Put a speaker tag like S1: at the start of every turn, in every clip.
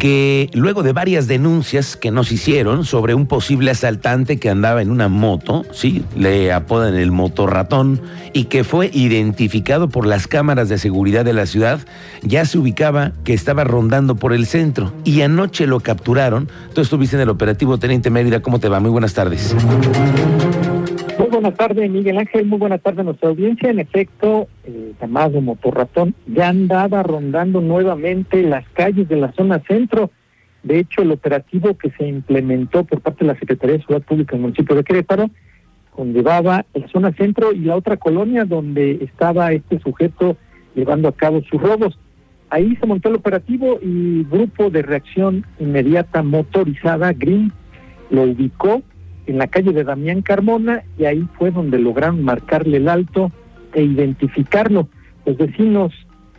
S1: Que luego de varias denuncias que nos hicieron sobre un posible asaltante que andaba en una moto, sí, le apodan el motorratón, y que fue identificado por las cámaras de seguridad de la ciudad, ya se ubicaba que estaba rondando por el centro y anoche lo capturaron. Tú estuviste en el operativo Teniente Mérida, ¿cómo te va? Muy buenas tardes.
S2: Buenas tardes, Miguel Ángel. Muy buenas tardes a nuestra audiencia. En efecto, el llamado motorratón ya andaba rondando nuevamente las calles de la zona centro. De hecho, el operativo que se implementó por parte de la Secretaría de Seguridad Pública en el municipio de Querétaro conllevaba la zona centro y la otra colonia donde estaba este sujeto llevando a cabo sus robos. Ahí se montó el operativo y grupo de reacción inmediata motorizada, Green, lo ubicó en la calle de Damián Carmona y ahí fue donde lograron marcarle el alto e identificarlo. Los vecinos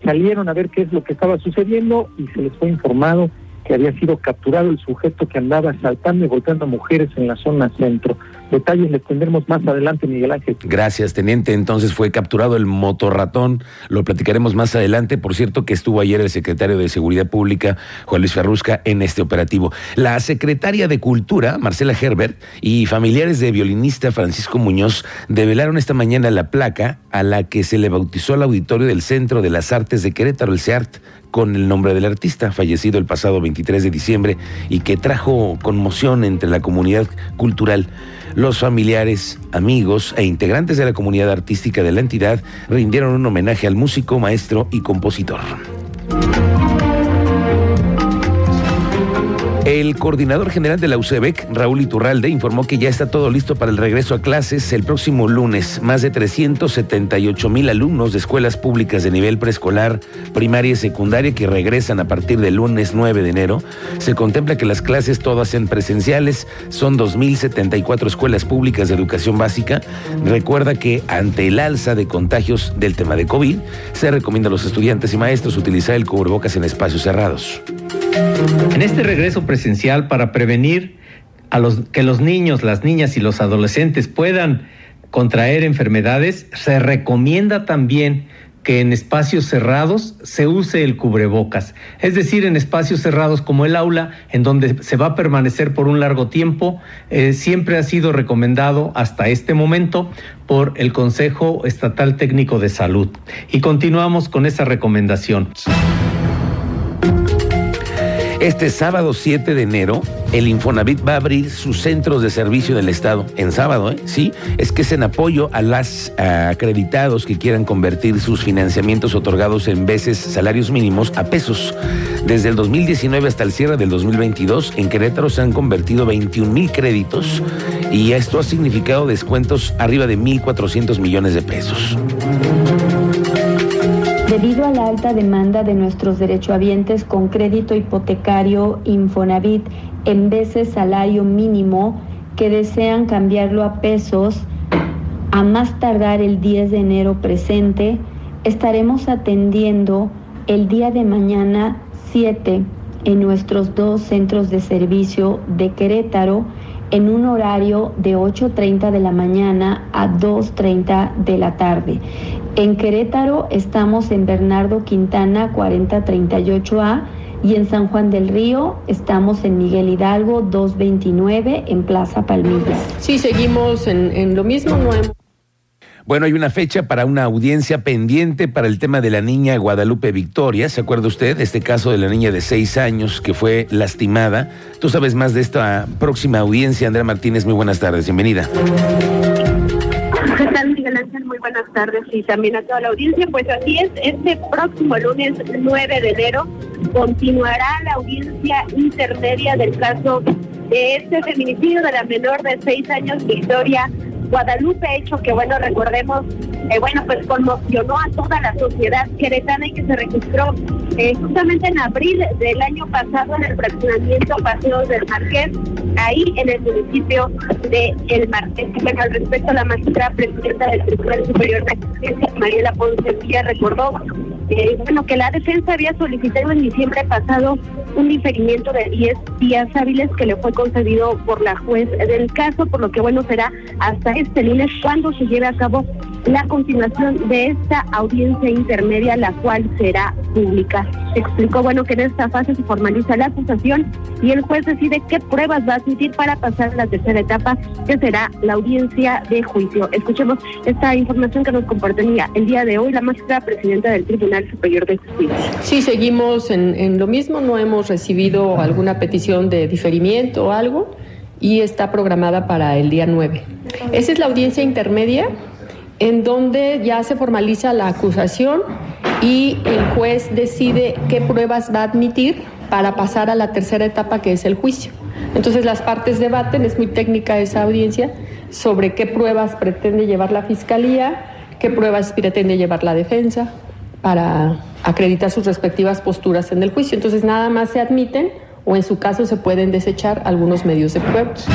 S2: salieron a ver qué es lo que estaba sucediendo y se les fue informado que había sido capturado el sujeto que andaba asaltando y golpeando a mujeres en la zona centro. Detalles les tendremos más adelante, Miguel Ángel.
S1: Gracias, teniente. Entonces fue capturado el motorratón. Lo platicaremos más adelante. Por cierto, que estuvo ayer el secretario de Seguridad Pública, Juan Luis Ferrusca, en este operativo. La secretaria de Cultura, Marcela Herbert, y familiares de violinista Francisco Muñoz develaron esta mañana la placa a la que se le bautizó el auditorio del Centro de las Artes de Querétaro, el CEART, con el nombre del artista, fallecido el pasado 23 de diciembre y que trajo conmoción entre la comunidad cultural. Los familiares, amigos e integrantes de la comunidad artística de la entidad rindieron un homenaje al músico, maestro y compositor. El coordinador general de la UCEBEC, Raúl Iturralde, informó que ya está todo listo para el regreso a clases el próximo lunes. Más de 378 mil alumnos de escuelas públicas de nivel preescolar, primaria y secundaria que regresan a partir del lunes 9 de enero. Se contempla que las clases todas sean presenciales. Son 2.074 escuelas públicas de educación básica. Recuerda que ante el alza de contagios del tema de COVID, se recomienda a los estudiantes y maestros utilizar el cubrebocas en espacios cerrados.
S3: En este regreso presencial para prevenir a los, que los niños, las niñas y los adolescentes puedan contraer enfermedades, se recomienda también que en espacios cerrados se use el cubrebocas, es decir, en espacios cerrados como el aula, en donde se va a permanecer por un largo tiempo, eh, siempre ha sido recomendado hasta este momento por el Consejo Estatal Técnico de Salud. Y continuamos con esa recomendación.
S1: Este sábado 7 de enero, el Infonavit va a abrir sus centros de servicio del Estado. En sábado, ¿eh? Sí, es que es en apoyo a las acreditados que quieran convertir sus financiamientos otorgados en veces salarios mínimos a pesos. Desde el 2019 hasta el cierre del 2022, en Querétaro se han convertido 21 mil créditos y esto ha significado descuentos arriba de 1.400 millones de pesos.
S4: Debido a la alta demanda de nuestros derechohabientes con crédito hipotecario Infonavit en veces salario mínimo que desean cambiarlo a pesos a más tardar el 10 de enero presente, estaremos atendiendo el día de mañana 7 en nuestros dos centros de servicio de Querétaro en un horario de 8.30 de la mañana a 2.30 de la tarde. En Querétaro estamos en Bernardo Quintana 4038A y en San Juan del Río estamos en Miguel Hidalgo 229 en Plaza Palmilla.
S5: Sí, seguimos en, en lo mismo, no hemos...
S1: Bueno, hay una fecha para una audiencia pendiente para el tema de la niña Guadalupe Victoria. ¿Se acuerda usted? Este caso de la niña de seis años que fue lastimada. Tú sabes más de esta próxima audiencia, Andrea Martínez. Muy buenas tardes. Bienvenida.
S6: Muy buenas tardes y también a toda la audiencia. Pues así es, este próximo lunes 9 de enero continuará la audiencia intermedia del caso de este feminicidio de la menor de seis años, Victoria Guadalupe, hecho que, bueno, recordemos, eh, bueno, pues conmocionó a toda la sociedad queretana y que se registró eh, justamente en abril del año pasado en el fraccionamiento Paseos del Marqués, ahí en el municipio de El Marqués. Bueno, al respecto, la magistrada presidenta del Tribunal Superior de Justicia, Mariela Ponce Villa, recordó eh, bueno, que la defensa había solicitado en diciembre pasado un diferimiento de 10 días hábiles que le fue concedido por la juez del caso, por lo que bueno será hasta este lunes cuando se lleve a cabo la continuación de esta audiencia intermedia, la cual será pública. Explicó, bueno, que en esta fase se formaliza la acusación y el juez decide qué pruebas va a admitir para pasar a la tercera etapa, que será la audiencia de juicio. Escuchemos esta información que nos compartía el día de hoy la magistrada presidenta del Tribunal Superior de Justicia.
S5: Sí, seguimos en, en lo mismo, no hemos recibido alguna petición de diferimiento o algo y está programada para el día 9. Esa es la audiencia intermedia en donde ya se formaliza la acusación y el juez decide qué pruebas va a admitir para pasar a la tercera etapa que es el juicio. Entonces las partes debaten, es muy técnica esa audiencia, sobre qué pruebas pretende llevar la fiscalía, qué pruebas pretende llevar la defensa para acreditar sus respectivas posturas en el juicio. Entonces nada más se admiten o en su caso se pueden desechar algunos medios de pruebas.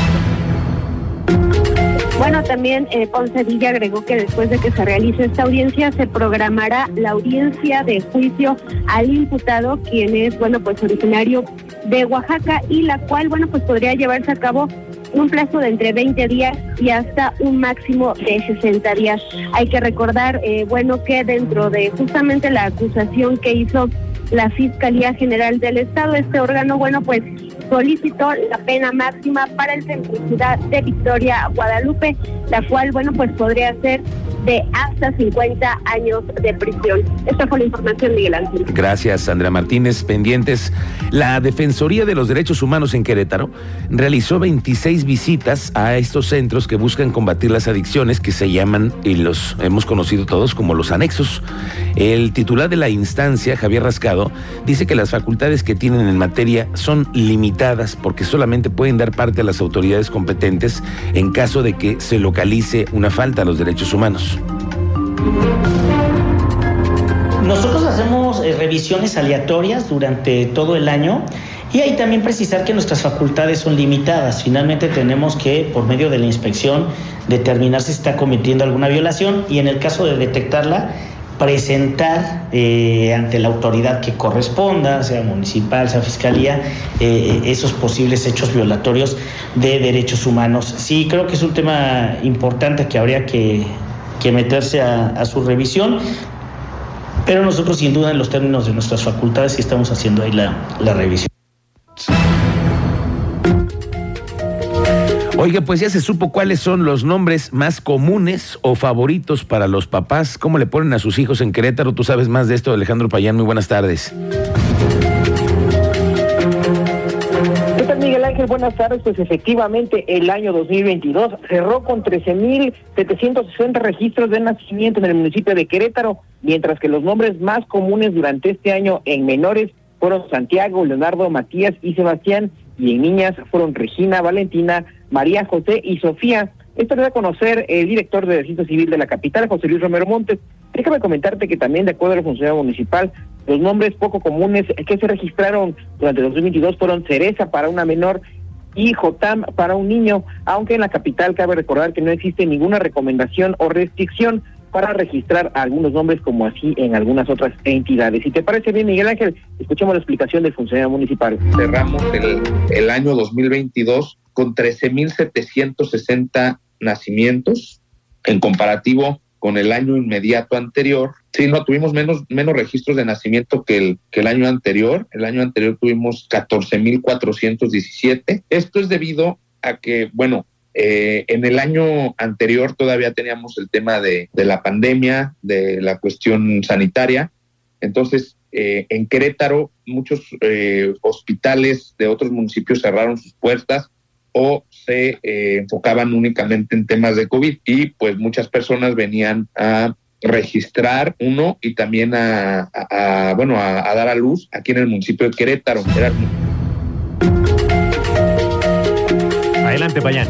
S6: Bueno, también eh, Ponce Villa agregó que después de que se realice esta audiencia se programará la audiencia de juicio al imputado, quien es, bueno, pues originario de Oaxaca y la cual, bueno, pues podría llevarse a cabo un plazo de entre 20 días y hasta un máximo de 60 días. Hay que recordar, eh, bueno, que dentro de justamente la acusación que hizo la Fiscalía General del Estado, este órgano, bueno, pues solicitó la pena máxima para el centro-ciudad de Victoria, Guadalupe, la cual, bueno, pues podría ser de hasta 50 años de prisión. Esta fue la información, Miguel Ángel.
S1: Gracias, Sandra Martínez. Pendientes. La Defensoría de los Derechos Humanos en Querétaro realizó 26 visitas a estos centros que buscan combatir las adicciones que se llaman, y los hemos conocido todos como los anexos. El titular de la instancia, Javier Rascado, dice que las facultades que tienen en materia son limitadas porque solamente pueden dar parte a las autoridades competentes en caso de que se localice una falta a los derechos humanos.
S7: Nosotros hacemos eh, revisiones aleatorias durante todo el año y ahí también precisar que nuestras facultades son limitadas. Finalmente tenemos que, por medio de la inspección, determinar si está cometiendo alguna violación y en el caso de detectarla, presentar eh, ante la autoridad que corresponda, sea municipal, sea fiscalía, eh, esos posibles hechos violatorios de derechos humanos. Sí, creo que es un tema importante que habría que que meterse a, su revisión, pero nosotros sin duda en los términos de nuestras facultades sí estamos haciendo ahí la, la revisión.
S1: Oiga, pues ya se supo cuáles son los nombres más comunes o favoritos para los papás. ¿Cómo le ponen a sus hijos en Querétaro? Tú sabes más de esto, Alejandro Payán. Muy buenas tardes.
S2: Buenas tardes. Pues efectivamente el año 2022 cerró con 13.760 registros de nacimiento en el municipio de Querétaro, mientras que los nombres más comunes durante este año en menores fueron Santiago, Leonardo, Matías y Sebastián, y en niñas fueron Regina, Valentina, María José y Sofía. Esto lo da a conocer el director de Registro Civil de la capital, José Luis Romero Montes. Déjame comentarte que también, de acuerdo a la funcionario municipal, los nombres poco comunes que se registraron durante 2022 fueron Cereza para una menor y Jotam para un niño, aunque en la capital cabe recordar que no existe ninguna recomendación o restricción para registrar algunos nombres como así en algunas otras entidades. Si te parece bien, Miguel Ángel, escuchemos la explicación del funcionario municipal.
S8: Cerramos el, el año 2022 con 13.760 nacimientos en comparativo con el año inmediato anterior. Sí, no, tuvimos menos, menos registros de nacimiento que el, que el año anterior. El año anterior tuvimos 14.417. Esto es debido a que, bueno, eh, en el año anterior todavía teníamos el tema de, de la pandemia, de la cuestión sanitaria. Entonces, eh, en Querétaro, muchos eh, hospitales de otros municipios cerraron sus puertas o se eh, enfocaban únicamente en temas de COVID y pues muchas personas venían a registrar uno y también a, bueno a, dar a luz aquí en el municipio de Querétaro.
S1: Adelante, Payán.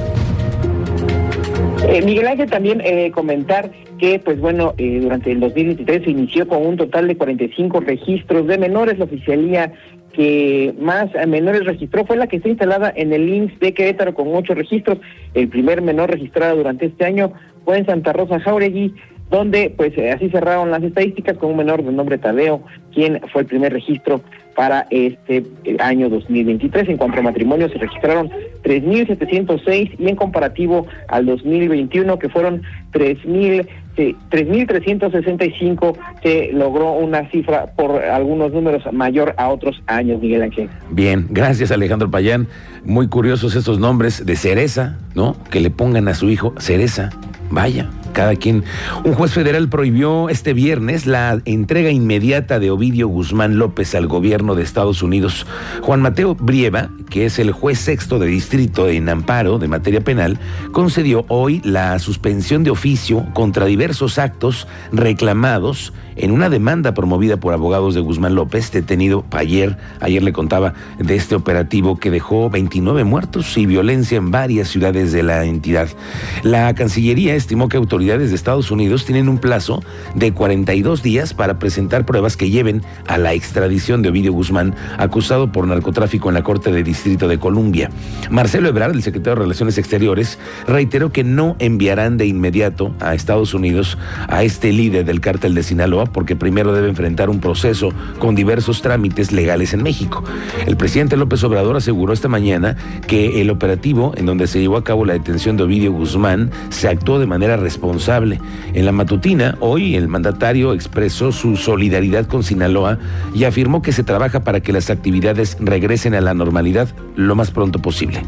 S2: Eh, Miguel Ángel también eh, comentar que, pues bueno, eh, durante el 2023 se inició con un total de 45 registros de menores. La oficialía que más menores registró fue la que está instalada en el INSS de Querétaro con ocho registros. El primer menor registrado durante este año fue en Santa Rosa Jauregui, donde pues eh, así cerraron las estadísticas con un menor de nombre Tadeo, quien fue el primer registro para este eh, año 2023. En cuanto a matrimonios, se registraron 3.706 y en comparativo al 2021, que fueron 3.000 3.365 se logró una cifra por algunos números mayor a otros años, Miguel Ángel.
S1: Bien, gracias Alejandro Payán. Muy curiosos estos nombres de cereza, ¿no? Que le pongan a su hijo cereza. Vaya, cada quien. Un juez federal prohibió este viernes la entrega inmediata de Ovidio Guzmán López al gobierno de Estados Unidos. Juan Mateo Brieva, que es el juez sexto de distrito en amparo de materia penal, concedió hoy la suspensión de oficio contra diversos actos reclamados en una demanda promovida por abogados de Guzmán López, detenido ayer, ayer le contaba de este operativo que dejó 29 muertos y violencia en varias ciudades de la entidad. La Cancillería estimó que autoridades de Estados Unidos tienen un plazo de 42 días para presentar pruebas que lleven a la extradición de Ovidio Guzmán, acusado por narcotráfico en la Corte de Distrito de Columbia. Marcelo Ebrard, el secretario de Relaciones Exteriores, reiteró que no enviarán de inmediato a Estados Unidos a este líder del cártel de Sinaloa porque primero debe enfrentar un proceso con diversos trámites legales en México. El presidente López Obrador aseguró esta mañana que el operativo en donde se llevó a cabo la detención de Ovidio Guzmán se actuó de manera responsable en la matutina, hoy el mandatario expresó su solidaridad con Sinaloa y afirmó que se trabaja para que las actividades regresen a la normalidad lo más pronto posible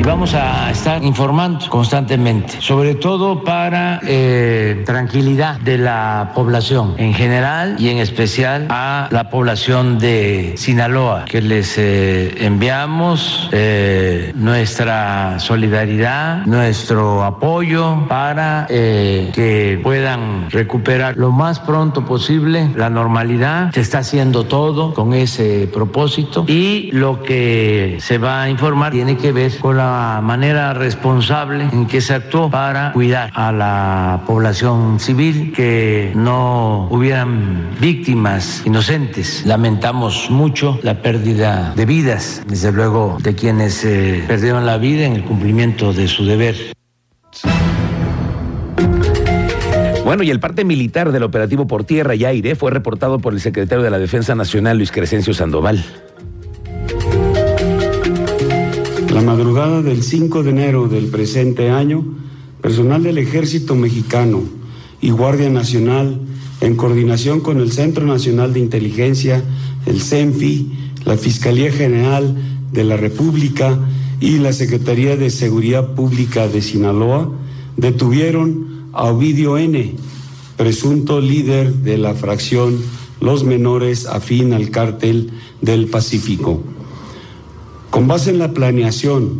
S9: y vamos a estar informando constantemente, sobre todo para eh, tranquilidad de la población en general y en especial a la población de Sinaloa, que les eh, enviamos eh, nuestra solidaridad, nuestro apoyo para que puedan recuperar lo más pronto posible la normalidad. Se está haciendo todo con ese propósito y lo que se va a informar tiene que ver con la manera responsable en que se actuó para cuidar a la población civil, que no hubieran víctimas inocentes. Lamentamos mucho la pérdida de vidas, desde luego de quienes eh, perdieron la vida en el cumplimiento de su deber.
S1: Bueno, y el parte militar del operativo por tierra y aire fue reportado por el secretario de la Defensa Nacional, Luis Crescencio Sandoval.
S10: La madrugada del 5 de enero del presente año, personal del Ejército Mexicano y Guardia Nacional, en coordinación con el Centro Nacional de Inteligencia, el CENFI, la Fiscalía General de la República y la Secretaría de Seguridad Pública de Sinaloa, detuvieron a Ovidio N., presunto líder de la fracción Los Menores afín al cártel del Pacífico. Con base en la planeación,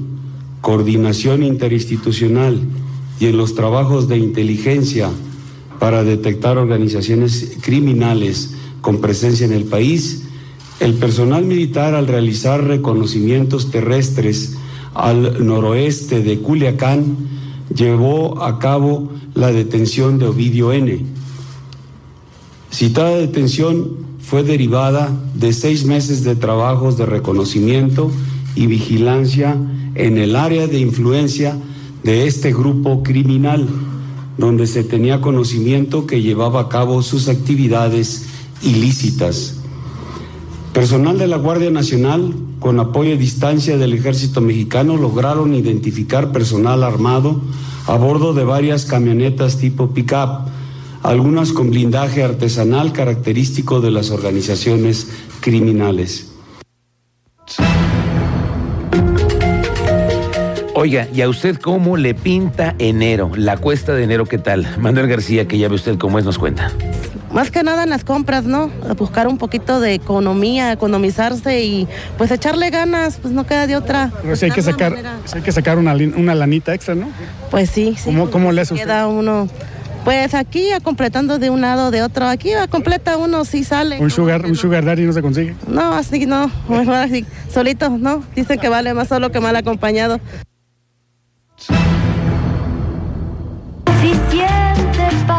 S10: coordinación interinstitucional y en los trabajos de inteligencia para detectar organizaciones criminales con presencia en el país, el personal militar al realizar reconocimientos terrestres al noroeste de Culiacán llevó a cabo la detención de Ovidio N. Citada detención fue derivada de seis meses de trabajos de reconocimiento y vigilancia en el área de influencia de este grupo criminal, donde se tenía conocimiento que llevaba a cabo sus actividades ilícitas. Personal de la Guardia Nacional, con apoyo a distancia del Ejército Mexicano, lograron identificar personal armado a bordo de varias camionetas tipo pick-up, algunas con blindaje artesanal característico de las organizaciones criminales.
S1: Oiga, ¿y a usted cómo le pinta enero? La cuesta de enero, ¿qué tal? Manuel García, que ya ve usted cómo es, nos cuenta.
S11: Más que nada en las compras, ¿no? buscar un poquito de economía, economizarse y pues echarle ganas, pues no queda de otra.
S12: Pero si hay que sacar, hay que sacar una, una lanita extra, ¿no?
S11: Pues sí, sí.
S12: ¿Cómo, cómo le hace
S11: usted? Queda uno pues aquí completando de un lado de otro, aquí a completa uno sí sale.
S12: ¿Un sugar, un sugar daddy no se consigue?
S11: No, así no, mejor así, solito, ¿no? Dicen que vale más solo que mal acompañado.
S13: out.